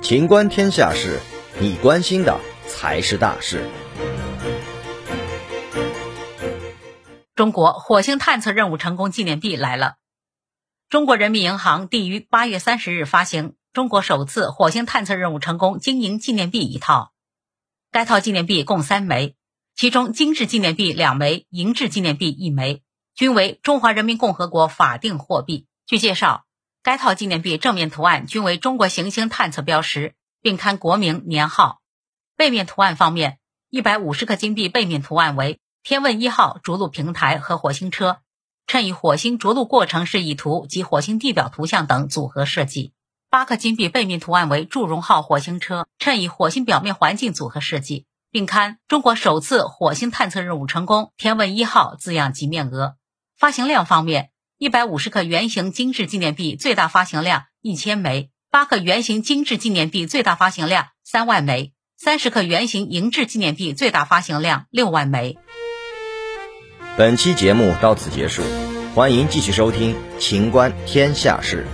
情观天下事，你关心的才是大事。中国火星探测任务成功纪念币来了。中国人民银行定于八月三十日发行中国首次火星探测任务成功经营纪念币一套。该套纪念币共三枚，其中金质纪念币两枚，银质纪念币一枚，均为中华人民共和国法定货币。据介绍。该套纪念币正面图案均为中国行星探测标识，并刊国名年号。背面图案方面，一百五十克金币背面图案为天问一号着陆平台和火星车，衬以火星着陆过程示意图及火星地表图像等组合设计。八克金币背面图案为祝融号火星车，衬以火星表面环境组合设计，并刊中国首次火星探测任务成功，天问一号字样及面额。发行量方面。一百五十克圆形精致纪念币最大发行量一千枚，八克圆形精致纪念币最大发行量三万枚，三十克圆形银质纪念币最大发行量六万枚。本期节目到此结束，欢迎继续收听《秦观天下事》。